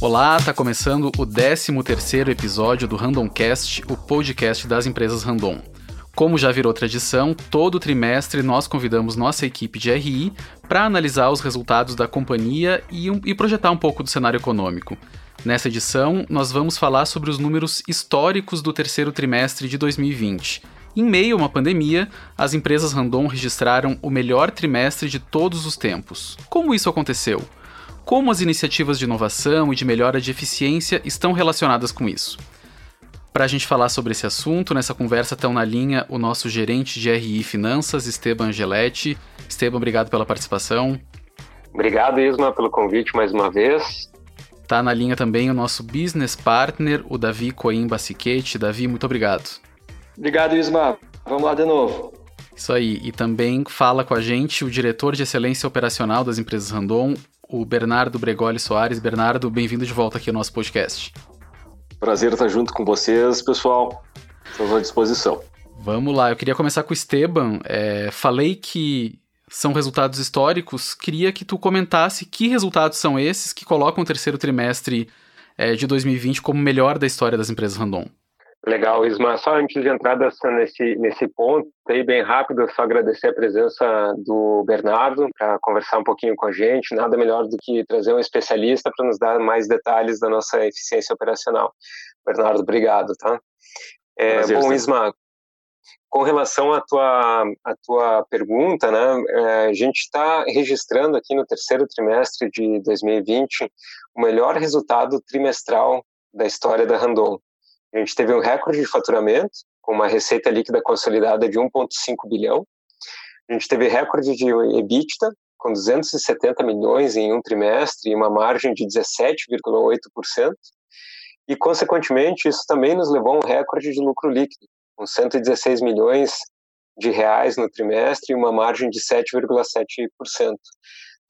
Olá, tá começando o 13º episódio do Randomcast, o podcast das empresas Random. Como já virou tradição, todo trimestre nós convidamos nossa equipe de RI para analisar os resultados da companhia e, e projetar um pouco do cenário econômico. Nessa edição, nós vamos falar sobre os números históricos do terceiro trimestre de 2020. Em meio a uma pandemia, as empresas Randon registraram o melhor trimestre de todos os tempos. Como isso aconteceu? Como as iniciativas de inovação e de melhora de eficiência estão relacionadas com isso. Para a gente falar sobre esse assunto, nessa conversa estão na linha o nosso gerente de RI Finanças, Esteban Angeletti. Esteban, obrigado pela participação. Obrigado, Isma, pelo convite mais uma vez. Tá na linha também o nosso business partner, o Davi Coimba Siquete. Davi, muito obrigado. Obrigado, Isma. Vamos lá de novo. Isso aí. E também fala com a gente o diretor de excelência operacional das empresas Randon, o Bernardo Bregoli Soares. Bernardo, bem-vindo de volta aqui ao nosso podcast. Prazer estar junto com vocês, pessoal. Estamos à disposição. Vamos lá, eu queria começar com o Esteban. É, falei que são resultados históricos, queria que tu comentasse que resultados são esses que colocam o terceiro trimestre é, de 2020 como melhor da história das empresas Randon. Legal, Isma. Só antes de entrar nesse, nesse ponto, aí bem rápido, só agradecer a presença do Bernardo para conversar um pouquinho com a gente. Nada melhor do que trazer um especialista para nos dar mais detalhes da nossa eficiência operacional. Bernardo, obrigado, tá? É, Prazer, bom, Isma, com relação à tua, à tua pergunta, né, é, a gente está registrando aqui no terceiro trimestre de 2020 o melhor resultado trimestral da história da Randon. A gente teve um recorde de faturamento, com uma receita líquida consolidada de 1,5 bilhão. A gente teve recorde de EBITDA, com 270 milhões em um trimestre e uma margem de 17,8%. E, consequentemente, isso também nos levou a um recorde de lucro líquido, com 116 milhões de reais no trimestre e uma margem de 7,7%.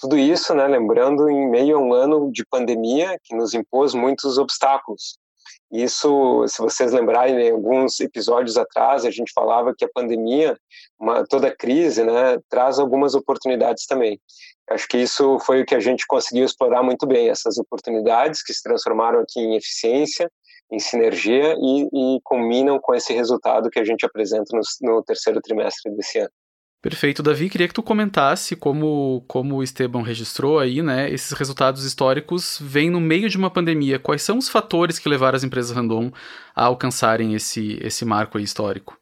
Tudo isso, né, lembrando, em meio a um ano de pandemia que nos impôs muitos obstáculos, isso, se vocês lembrarem, em alguns episódios atrás, a gente falava que a pandemia, uma, toda crise, né, traz algumas oportunidades também. Acho que isso foi o que a gente conseguiu explorar muito bem, essas oportunidades que se transformaram aqui em eficiência, em sinergia e, e combinam com esse resultado que a gente apresenta no, no terceiro trimestre desse ano. Perfeito, Davi. Queria que tu comentasse como, como o Esteban registrou aí, né? Esses resultados históricos vêm no meio de uma pandemia. Quais são os fatores que levaram as empresas random a alcançarem esse, esse marco histórico?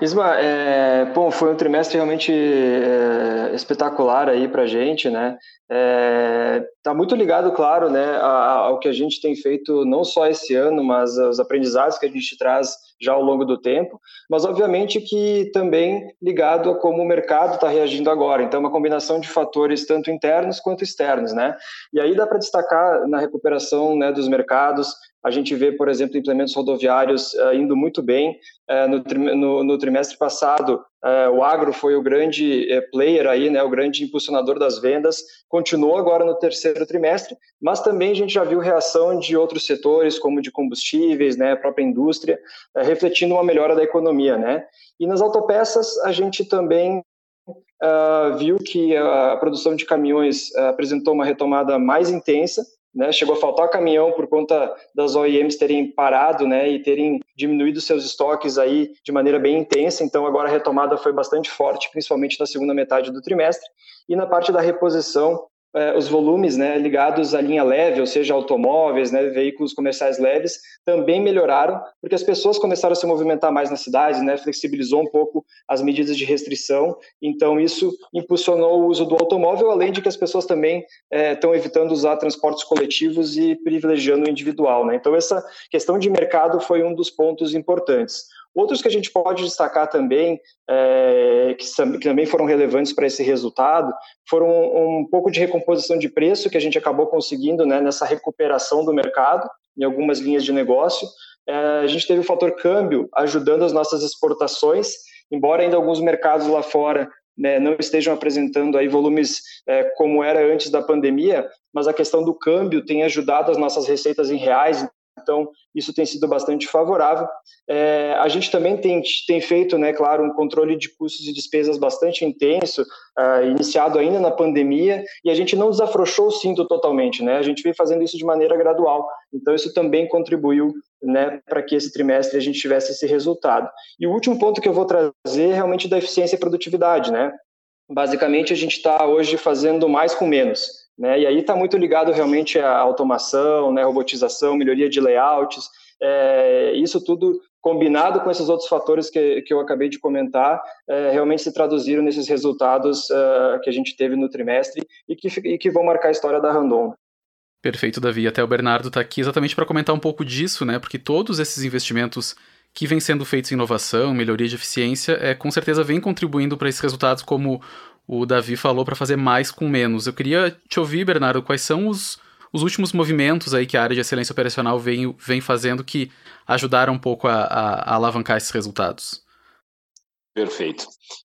Isma, é, bom, foi um trimestre realmente é, espetacular aí para a gente, né? Está é, tá muito ligado, claro, né, ao que a gente tem feito não só esse ano, mas os aprendizados que a gente traz já ao longo do tempo, mas obviamente que também ligado a como o mercado está reagindo agora. Então, uma combinação de fatores tanto internos quanto externos, né? E aí dá para destacar na recuperação né, dos mercados a gente vê, por exemplo, implementos rodoviários uh, indo muito bem. Uh, no, no, no, trimestre passado, o agro foi o grande player aí, né, o grande impulsionador das vendas. Continuou agora no terceiro trimestre, mas também a gente já viu reação de outros setores, como de combustíveis, né, a própria indústria, refletindo uma melhora da economia, né. E nas autopeças a gente também Uh, viu que a produção de caminhões uh, apresentou uma retomada mais intensa, né, chegou a faltar caminhão por conta das OEMs terem parado né, e terem diminuído seus estoques aí de maneira bem intensa, então agora a retomada foi bastante forte, principalmente na segunda metade do trimestre. E na parte da reposição, é, os volumes né, ligados à linha leve, ou seja, automóveis, né, veículos comerciais leves, também melhoraram, porque as pessoas começaram a se movimentar mais nas cidades, né, flexibilizou um pouco as medidas de restrição, então isso impulsionou o uso do automóvel, além de que as pessoas também estão é, evitando usar transportes coletivos e privilegiando o individual. Né? Então, essa questão de mercado foi um dos pontos importantes. Outros que a gente pode destacar também, é, que, que, também foram relevantes para esse resultado, foram um, um, pouco de recomposição de preço que a gente acabou conseguindo né, nessa recuperação do mercado em algumas linhas de negócio. É, a gente teve o fator câmbio ajudando as nossas exportações, embora ainda alguns mercados lá fora né, não estejam apresentando aí volumes é, como era antes da pandemia, mas a questão do câmbio tem ajudado as nossas receitas em reais, Então, isso tem sido bastante favorável. É, a gente também tem, tem feito, né, claro, um controle de custos e despesas bastante intenso, uh, iniciado ainda na pandemia, e a gente não desafrouxou o cinto totalmente, né? A gente vem fazendo isso de maneira gradual. Então, isso também contribuiu né, para que esse trimestre a gente tivesse esse resultado. E o último ponto que eu vou trazer é realmente da eficiência e produtividade, né? Basicamente, a gente está hoje fazendo mais com menos. Né? E aí está muito ligado realmente à automação, né, robotização, melhoria de layouts, é, isso tudo combinado com esses outros fatores que, que eu acabei de comentar, é, realmente se traduziram nesses resultados uh, que a gente teve no trimestre e que, e que vão marcar a história da Randon. Perfeito, Davi. Até o Bernardo está aqui exatamente para comentar um pouco disso, né? Porque todos esses investimentos que vêm sendo feitos em inovação, melhoria de eficiência, é, com certeza vem contribuindo para esses resultados, como o Davi falou, para fazer mais com menos. Eu queria te ouvir, Bernardo, quais são os, os últimos movimentos aí que a área de excelência operacional vem, vem fazendo que ajudaram um pouco a, a, a alavancar esses resultados? Perfeito.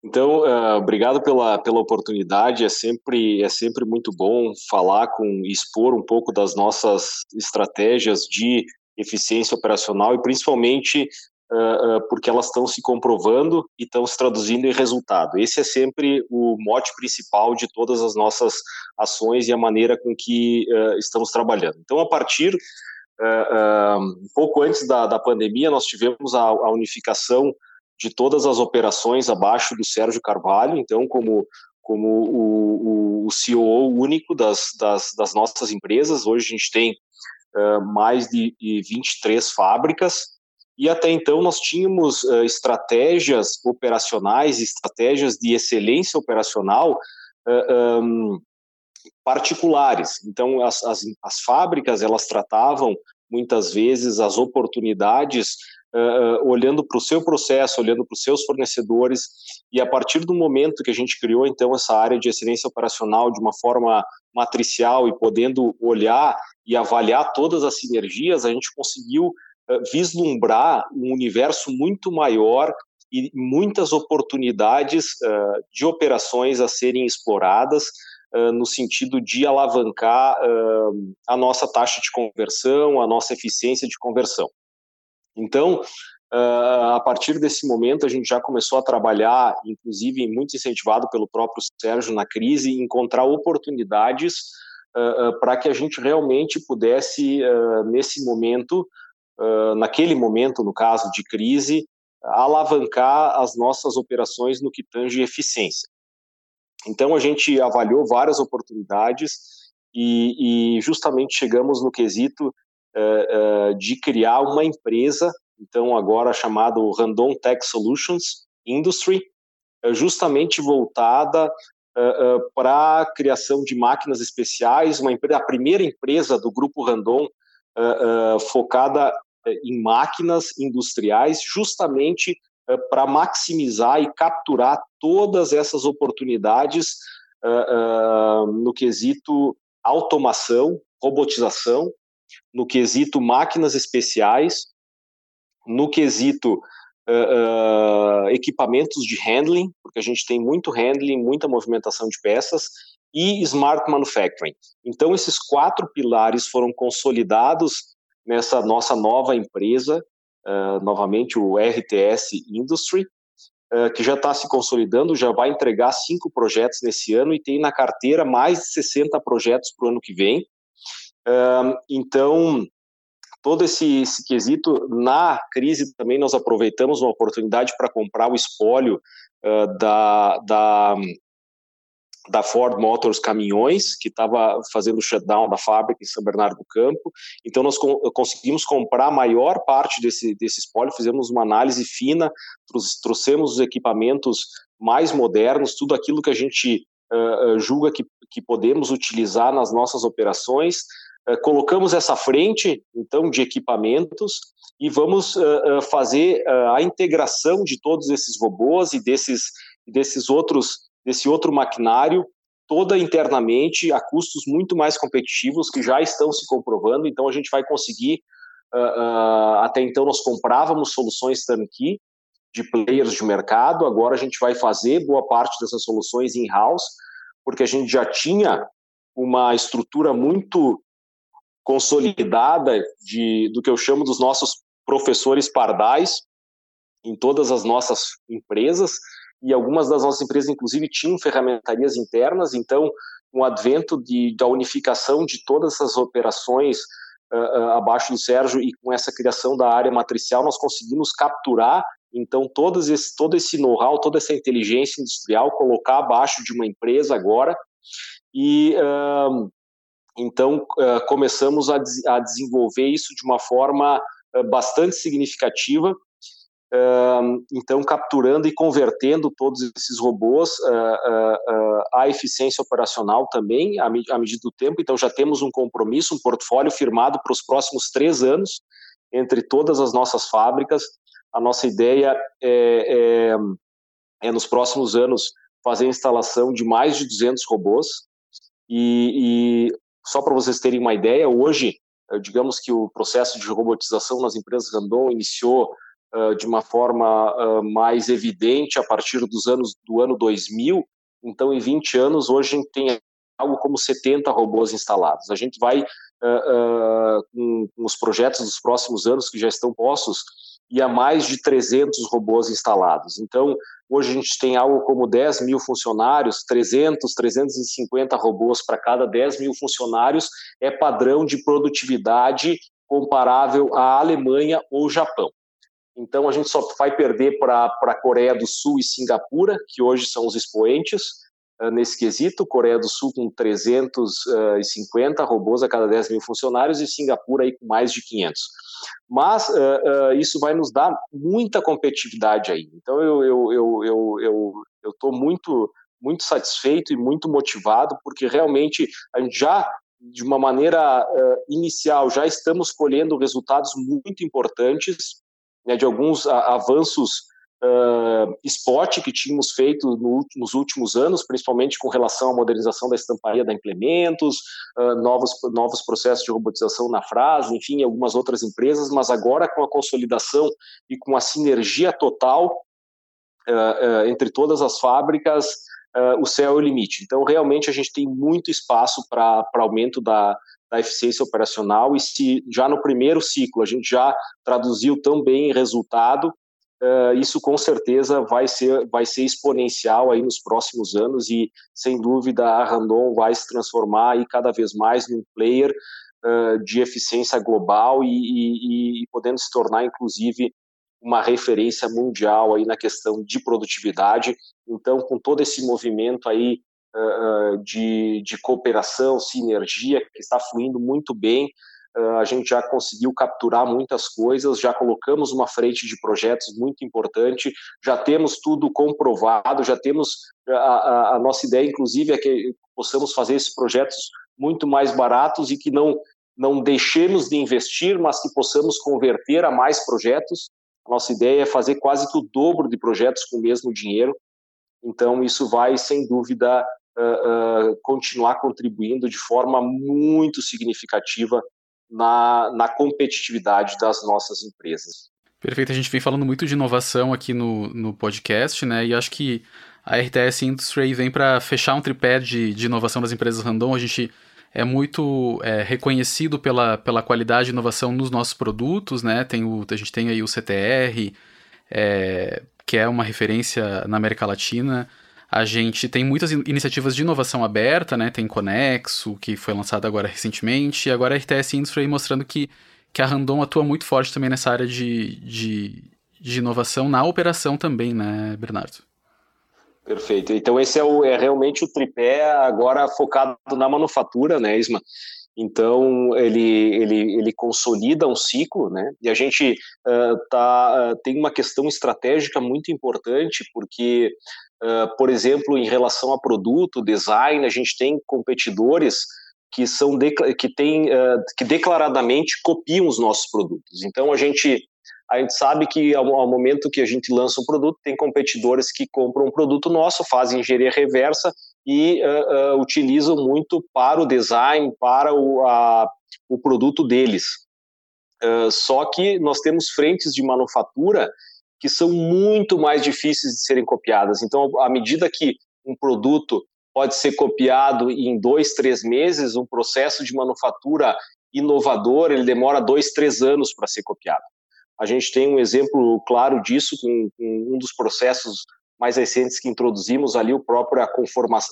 Então, uh, obrigado pela, pela oportunidade. É sempre, é sempre muito bom falar com, expor um pouco das nossas estratégias de eficiência operacional e principalmente porque elas estão se comprovando e estão se traduzindo em resultado. Esse é sempre o mote principal de todas as nossas ações e a maneira com que uh, estamos trabalhando. Então, a partir um pouco antes da, da pandemia, nós tivemos a, a unificação de todas as operações abaixo do Sérgio Carvalho, então como como o, o, o CEO único das, das, das, nossas empresas. Hoje a gente tem uh, mais de, de 23 fábricas e até então nós tínhamos uh, estratégias operacionais, estratégias de excelência operacional uh, um, particulares. Então as, as, as, fábricas elas tratavam muitas vezes as oportunidades uh, olhando para o seu processo, olhando para os seus fornecedores e a partir do momento que a gente criou então essa área de excelência operacional de uma forma matricial e podendo olhar e avaliar todas as sinergias, a gente conseguiu eh, vislumbrar um universo muito maior e muitas oportunidades uh, de operações a serem exploradas uh, no sentido de alavancar uh, a nossa taxa de conversão, a nossa eficiência de conversão. Então, a partir desse momento, a gente já começou a trabalhar, inclusive muito incentivado pelo próprio Sérgio na crise, encontrar oportunidades para que a gente realmente pudesse, nesse momento, naquele momento, no caso de crise, alavancar as nossas operações no que tange eficiência. Então, a gente avaliou várias oportunidades e, e justamente chegamos no quesito uh, uh, de criar uma empresa, então agora chamado Randon Tech Solutions Industry, uh, justamente voltada para a criação de máquinas especiais, uma empresa, a primeira empresa do grupo Randon focada eh, em máquinas industriais, justamente eh, para maximizar e capturar todas essas oportunidades eh, no quesito automação, robotização, no quesito máquinas especiais, no quesito equipamentos de handling, porque a gente tem muito handling, muita movimentação de peças, e smart manufacturing. Então, esses quatro pilares foram consolidados nessa nossa nova empresa, uh, novamente o RTS Industry, uh, que já está se consolidando, já vai entregar cinco projetos nesse ano e tem na carteira mais de 60 projetos para o ano que vem. Uh, então, todo esse, esse, quesito, na crise também nós aproveitamos uma oportunidade para comprar o espólio da, da da Ford Motors Caminhões, que estava fazendo o shutdown da fábrica em São Bernardo do Campo. Então, nós conseguimos comprar a maior parte desse, desse espólio, fizemos uma análise fina, trouxemos os equipamentos mais modernos, tudo aquilo que a gente uh, julga que, que podemos utilizar nas nossas operações. Uh, colocamos essa frente, então, de equipamentos e vamos uh, fazer a integração de todos esses robôs e desses, desses outros desse outro maquinário toda internamente a custos muito mais competitivos que já estão se comprovando. Então a gente vai conseguir uh, uh, até então nós comprávamos soluções turnkey de players de mercado. Agora a gente vai fazer boa parte dessas soluções in house porque a gente já tinha uma estrutura muito consolidada de, do que eu chamo dos nossos professores pardais em todas as nossas empresas, e algumas das nossas empresas, inclusive, tinham ferramentarias internas, então, com o advento de, da unificação de todas essas operações uh, uh, abaixo do Sérgio e com essa criação da área matricial, nós conseguimos capturar, então, todos esse, todo esse know-how, toda essa inteligência industrial, colocar abaixo de uma empresa agora, e uh, então começamos a, a, desenvolver isso de uma forma bastante significativa então capturando e convertendo todos esses robôs à eficiência operacional também, à, medida do tempo. Então já temos um compromisso, um portfólio firmado para os próximos três anos entre todas as nossas fábricas. A nossa ideia é, é, é nos próximos anos fazer a instalação de mais de 200 robôs. E, e só para vocês terem uma ideia, hoje, digamos que o processo de robotização nas empresas Randon iniciou de uma forma uh, mais evidente a partir dos anos do ano 2000. Então, em 20 anos, hoje a gente tem algo como 70 robôs instalados. A gente vai, uh, com, com, os projetos dos próximos anos que já estão postos, e a mais de 300 robôs instalados. Então, hoje a gente tem algo como 10 mil funcionários, 300, 350 robôs para cada 10 mil funcionários, é padrão de produtividade comparável à Alemanha ou Japão. Então a gente só vai perder para a Coreia do Sul e Singapura, que hoje são os expoentes uh, nesse quesito. Coreia do Sul com 350 robôs a cada 10 mil funcionários e Singapura aí com mais de 500. Mas uh, uh, isso vai nos dar muita competitividade aí. Então eu eu eu eu eu estou muito muito satisfeito e muito motivado porque realmente a gente já de uma maneira inicial já estamos colhendo resultados muito importantes né, de alguns avanços uh, spot que tínhamos feito no, nos últimos anos, principalmente com relação à modernização da estamparia da implementos, uh, novos, novos processos de robotização na frase, enfim, algumas outras empresas, mas agora com a consolidação e com a sinergia total uh, entre todas as fábricas, o céu é o limite. Então, realmente, a gente tem muito espaço para aumento da, da eficiência operacional e se já no primeiro ciclo a gente já traduziu tão bem em resultado, uh, isso com certeza vai ser, vai ser exponencial aí nos próximos anos e sem dúvida a Randon vai se transformar aí cada vez mais num player uh, de eficiência global e, e, e podendo se tornar inclusive uma referência mundial aí na questão de produtividade. Então, com todo esse movimento aí de, de cooperação, sinergia, que está fluindo muito bem. Uh, a gente já conseguiu capturar muitas coisas, já colocamos uma frente de projetos muito importante, já temos tudo comprovado, já temos a, a, a nossa ideia, inclusive, é que possamos fazer esses projetos muito mais baratos e que não não deixemos de investir, mas que possamos converter a mais projetos. Nossa ideia é fazer quase que o dobro de projetos com o mesmo dinheiro. Então, isso vai, sem dúvida, uh, continuar contribuindo de forma muito significativa na, na competitividade das nossas empresas. Perfeito, a gente vem falando muito de inovação aqui no, no podcast, né? E acho que a RTS Industry vem para fechar um tripé de, de inovação das empresas Randon. A gente é muito é, reconhecido pela, pela qualidade de inovação nos nossos produtos, né? Tem o, a gente tem aí o CTR, é, que é uma referência na América Latina. A gente tem muitas iniciativas de inovação aberta, né? Tem Conexo, que foi lançado agora recentemente, e agora a RTS Industry mostrando que, que a Randon atua muito forte também nessa área de, de, de inovação na operação também, né, Bernardo? Perfeito. Então esse é, o, é realmente o tripé agora focado na manufatura, né, Isma? Então ele, ele, ele consolida um ciclo, né? E a gente uh, tá, uh, tem uma questão estratégica muito importante porque Uh, por exemplo, em relação a produto, design, a gente tem competidores que são que tem que declaradamente copiam os nossos produtos. Então a gente a gente sabe que ao, ao, momento que a gente lança um produto, tem competidores que compram um produto nosso, fazem engenharia reversa e uh, utilizam muito para o design, para o, a, o produto deles. só que nós temos frentes de manufatura que são muito mais difíceis de serem copiadas. Então, à medida que um produto pode ser copiado em dois, três meses, um processo de manufatura inovador, ele demora dois, três anos para ser copiado. A gente tem um exemplo claro disso com, com um dos processos mais recentes que introduzimos ali, o próprio a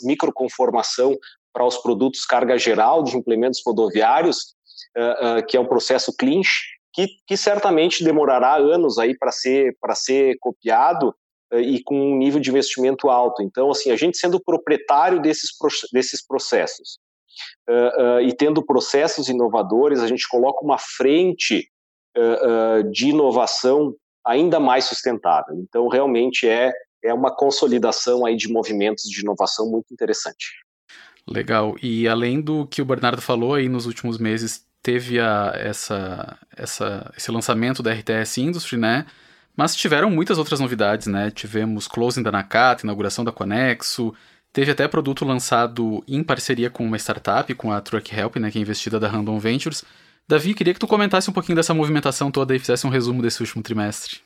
microconformação para os produtos carga geral de implementos rodoviários, uh, uh, que é um processo clinch, que, que certamente demorará anos aí para ser, ser copiado uh, e com um nível de investimento alto. Então, assim, a gente sendo proprietário desses, desses processos e tendo processos inovadores, a gente coloca uma frente de inovação ainda mais sustentável. Então, realmente é, é uma consolidação aí de movimentos de inovação muito interessante. Legal. E além do que o Bernardo falou aí nos últimos meses, teve a, essa, essa, esse lançamento da RTS Industry, né? Mas tiveram muitas outras novidades, né? Tivemos closing da Nakata, inauguração da Conexo, teve até produto lançado em parceria com uma startup, com a Truck Help, né? Que é investida da Random Ventures. Davi, queria que tu comentasse um pouquinho dessa movimentação toda e fizesse um resumo desse último trimestre.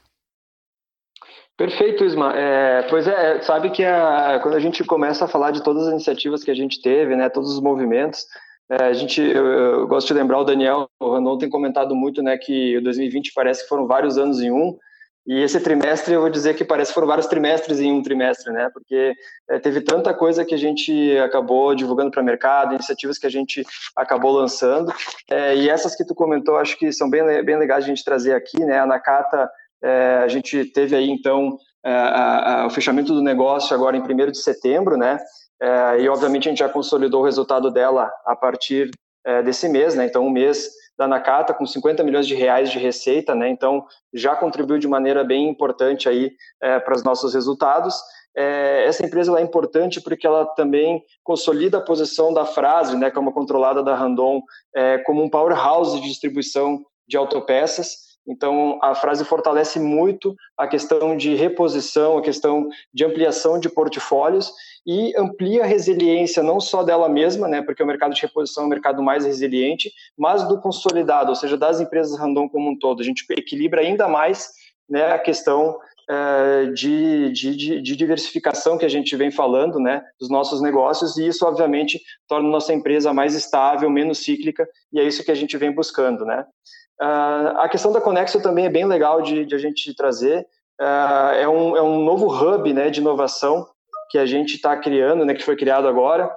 Perfeito, Isma. É, pois é, sabe que a, quando a gente começa a falar de todas as iniciativas que a gente teve, né, todos os movimentos, é, a gente, eu, eu, gosto de lembrar o Daniel, o Randon tem comentado muito, né, que o 2020 parece que foram vários anos em um, e esse trimestre eu vou dizer que parece que foram vários trimestres em um trimestre, né? Porque é, teve tanta coisa que a gente acabou divulgando para o mercado, iniciativas que a gente acabou lançando. É, e essas que tu comentou, acho que são bem, bem legais a gente trazer aqui, né? A Nakata é, a gente teve aí, então, é, a, a, o fechamento do negócio agora em 1 de setembro, né? É, e, obviamente, a gente já consolidou o resultado dela a partir é, desse mês, né? Então, um mês da Nakata com 50 milhões de reais de receita, né? Então, já contribuiu de maneira bem importante aí é, para os nossos resultados. É, essa empresa é importante porque ela também consolida a posição da frase, né, como controlada da Randon, é, como um powerhouse de distribuição de autopeças. Então, a frase fortalece muito a questão de reposição, a questão de ampliação de portfólios e amplia a resiliência não só dela mesma, né, porque o mercado de reposição é um mercado mais resiliente, mas do consolidado, ou seja, das empresas random como um todo. A gente equilibra ainda mais né, a questão é, de, de, de, diversificação que a gente vem falando, né, dos nossos negócios, e isso, obviamente, torna nossa empresa mais estável, menos cíclica, e é isso que a gente vem buscando, né. Uh, a questão da Conexo também é bem legal de, de a gente trazer. Uh, é, um, é um novo hub né, de inovação que a gente está criando, né, que foi criado agora.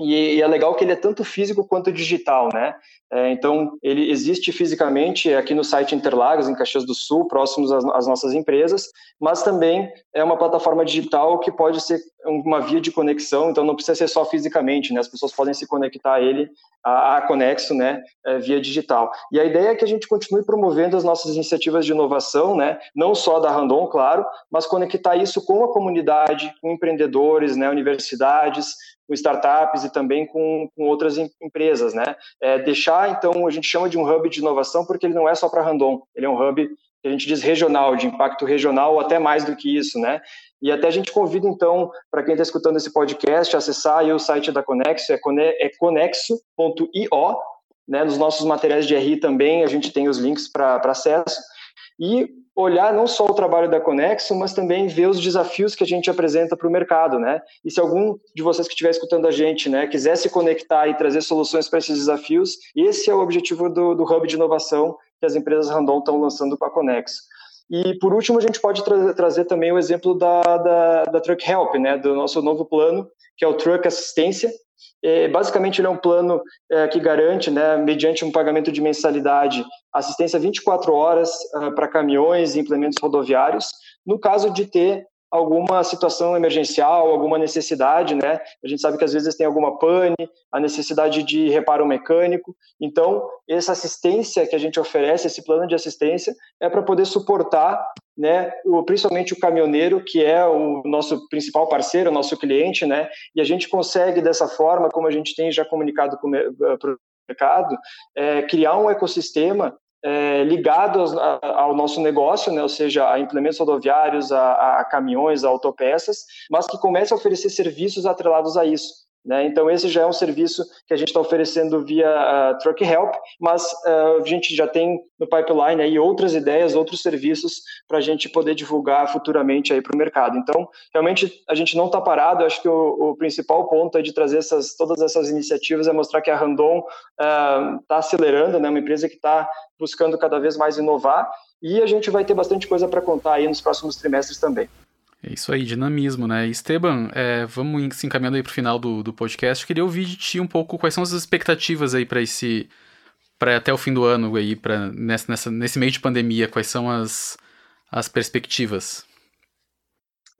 E, é legal que ele é tanto físico quanto digital, né? É, então, ele existe fisicamente aqui no site Interlagos, em Caxias do Sul, próximos às, às, nossas empresas, mas também é uma plataforma digital que pode ser uma via de conexão, então não precisa ser só fisicamente, né? As pessoas podem se conectar a ele, a, a Conexo, né? É, via digital. E a ideia é que a gente continue promovendo as nossas iniciativas de inovação, né? Não só da Randon, claro, mas conectar isso com a comunidade, com empreendedores, né? Universidades, com startups e também com, com outras em, empresas, né? É, deixar, então, a gente chama de um hub de inovação porque ele não é só para Randon, ele é um hub que a gente diz regional, de impacto regional, ou até mais do que isso, né? E até a gente convida, então, para quem está escutando esse podcast, acessar o site da Conexo, é, é conexo.io, né? Nos nossos materiais de RI também a gente tem os links para acesso. E olhar não só o trabalho da Conexo, mas também ver os desafios que a gente apresenta para o mercado, né? E se algum de vocês que estiver escutando a gente, né, quiser se conectar e trazer soluções para esses desafios, esse é o objetivo do, do Hub de Inovação que as empresas Randon estão lançando para a Conexo. E, por último, a gente pode tra trazer também o exemplo da, da, da Truck Help, né, do nosso novo plano, que é o Truck Assistência, é, basicamente, ele é um plano é, que garante, né, mediante um pagamento de mensalidade, assistência 24 horas uh, para caminhões e implementos rodoviários, no caso de ter alguma situação emergencial, alguma necessidade, né? A gente sabe que às vezes tem alguma pane, a necessidade de reparo mecânico. Então, essa assistência que a gente oferece, esse plano de assistência, é para poder suportar, né, o, principalmente o caminhoneiro, que é o nosso principal parceiro, o nosso cliente, né? E a gente consegue dessa forma, como a gente tem já comunicado para o mercado, é, criar um ecossistema é, ligados ao nosso negócio, né, ou seja, a implementos rodoviários, a, a caminhões, a autopeças, mas que comece a oferecer serviços atrelados a isso. Né? Então, esse já é um serviço que a gente está oferecendo via uh, Truck Help, mas uh, a gente já tem no pipeline aí outras ideias, outros serviços para a gente poder divulgar futuramente para o mercado. Então, realmente, a gente não está parado. Acho que o, o, principal ponto de trazer essas, todas essas iniciativas é mostrar que a Randon está uh, acelerando, né? uma empresa que está buscando cada vez mais inovar e a gente vai ter bastante coisa para contar aí nos próximos trimestres também. É isso aí, dinamismo, né? Esteban, é, vamos se encaminhando aí para o final do, do podcast. Eu queria ouvir de ti um pouco quais são as expectativas aí para esse. para até o fim do ano aí, pra, nessa, nessa, nesse meio de pandemia, quais são as, as perspectivas?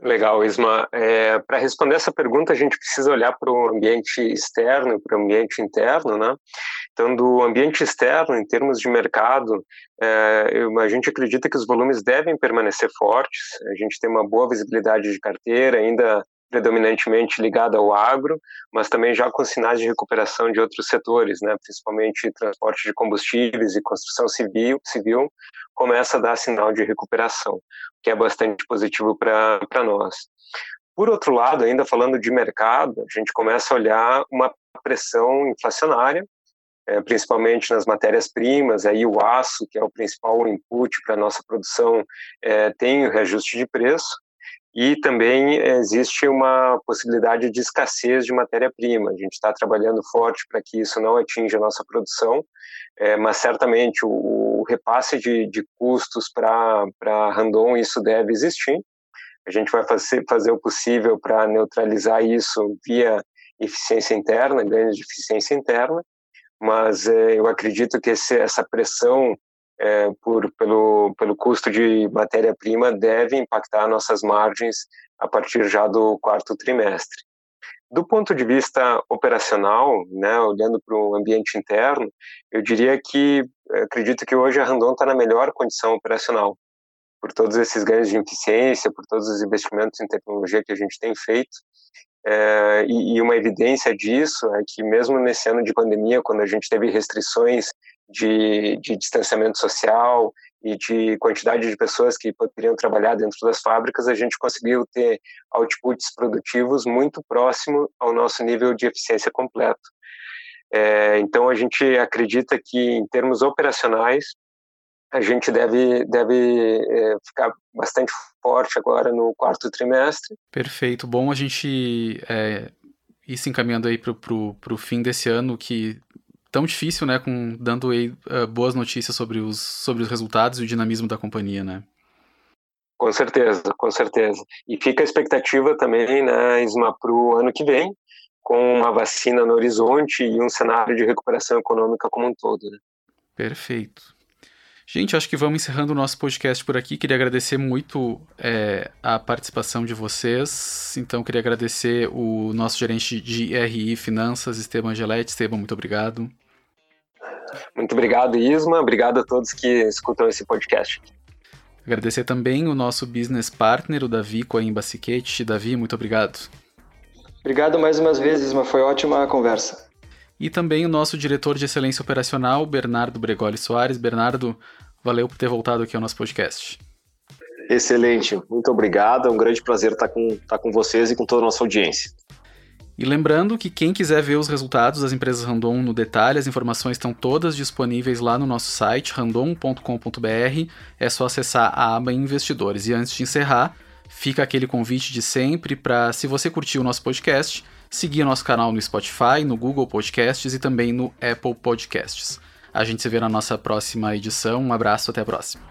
Legal, Isma. É, para responder essa pergunta, a gente precisa olhar para o ambiente externo e para o ambiente interno, né? Então, do ambiente externo, em termos de mercado, é, a gente acredita que os volumes devem permanecer fortes. A gente tem uma boa visibilidade de carteira, ainda predominantemente ligada ao agro, mas também já com sinais de recuperação de outros setores, né, principalmente transporte de combustíveis e construção civil, civil começa a dar sinal de recuperação, que é bastante positivo para nós. Por outro lado, ainda falando de mercado, a gente começa a olhar uma pressão inflacionária, é, principalmente nas matérias-primas, aí o aço, que é o principal input para a nossa produção, é, tem o reajuste de preço, e também existe uma possibilidade de escassez de matéria-prima. A gente está trabalhando forte para que isso não atinja a nossa produção, é, mas certamente o, o repasse de, de custos para Randon, isso deve existir. A gente vai fazer, fazer o possível para neutralizar isso via eficiência interna, ganhos de eficiência interna, mas é, eu acredito que esse, essa pressão é, por, pelo, pelo custo de matéria-prima deve impactar nossas margens a partir já do quarto trimestre. Do ponto de vista operacional, né, olhando para o ambiente interno, eu diria que acredito que hoje a Randon está na melhor condição operacional, por todos esses ganhos de eficiência, por todos os investimentos em tecnologia que a gente tem feito. É, e, e, uma evidência disso é que mesmo nesse ano de pandemia, quando a gente teve restrições de, de distanciamento social e de quantidade de pessoas que poderiam trabalhar dentro das fábricas, a gente conseguiu ter outputs produtivos muito próximo ao nosso nível de eficiência completo. É, então, a gente acredita que, em termos operacionais, a gente deve, deve é, ficar bastante forte agora no quarto trimestre. Perfeito. Bom a gente é, ir se encaminhando aí para o fim desse ano, que tão difícil, né, com dando uh, boas notícias sobre os, sobre os resultados e o dinamismo da companhia, né? Com certeza, com certeza. E fica a expectativa também, né, Isma, para o ano que vem, com uma vacina no horizonte e um cenário de recuperação econômica como um todo. Né? Perfeito. Gente, acho que vamos encerrando o nosso podcast por aqui. Queria agradecer muito é, a participação de vocês. Então, queria agradecer o nosso gerente de RI Finanças, Esteban Angeletti. Esteban, muito obrigado. Muito obrigado, Isma. Obrigado a todos que escutam esse podcast. Agradecer também o nosso business partner, o Davi Coimba Siquete. Davi, muito obrigado. Obrigado mais umas vezes, Isma. Foi ótima a conversa e também o nosso diretor de excelência operacional, Bernardo Bregoli Soares. Bernardo, valeu por ter voltado aqui ao nosso podcast. Excelente, muito obrigado. É um grande prazer estar com, estar com vocês e com toda a nossa audiência. E lembrando que quem quiser ver os resultados das empresas Randon no detalhe, as informações estão todas disponíveis lá no nosso site, randon.com.br. É só acessar a aba Investidores. E antes de encerrar, fica aquele convite de sempre para, se você curtiu o nosso podcast, seguir nosso canal no Spotify, no Google Podcasts e também no Apple Podcasts. A gente se vê na nossa próxima edição. Um abraço, até a próxima.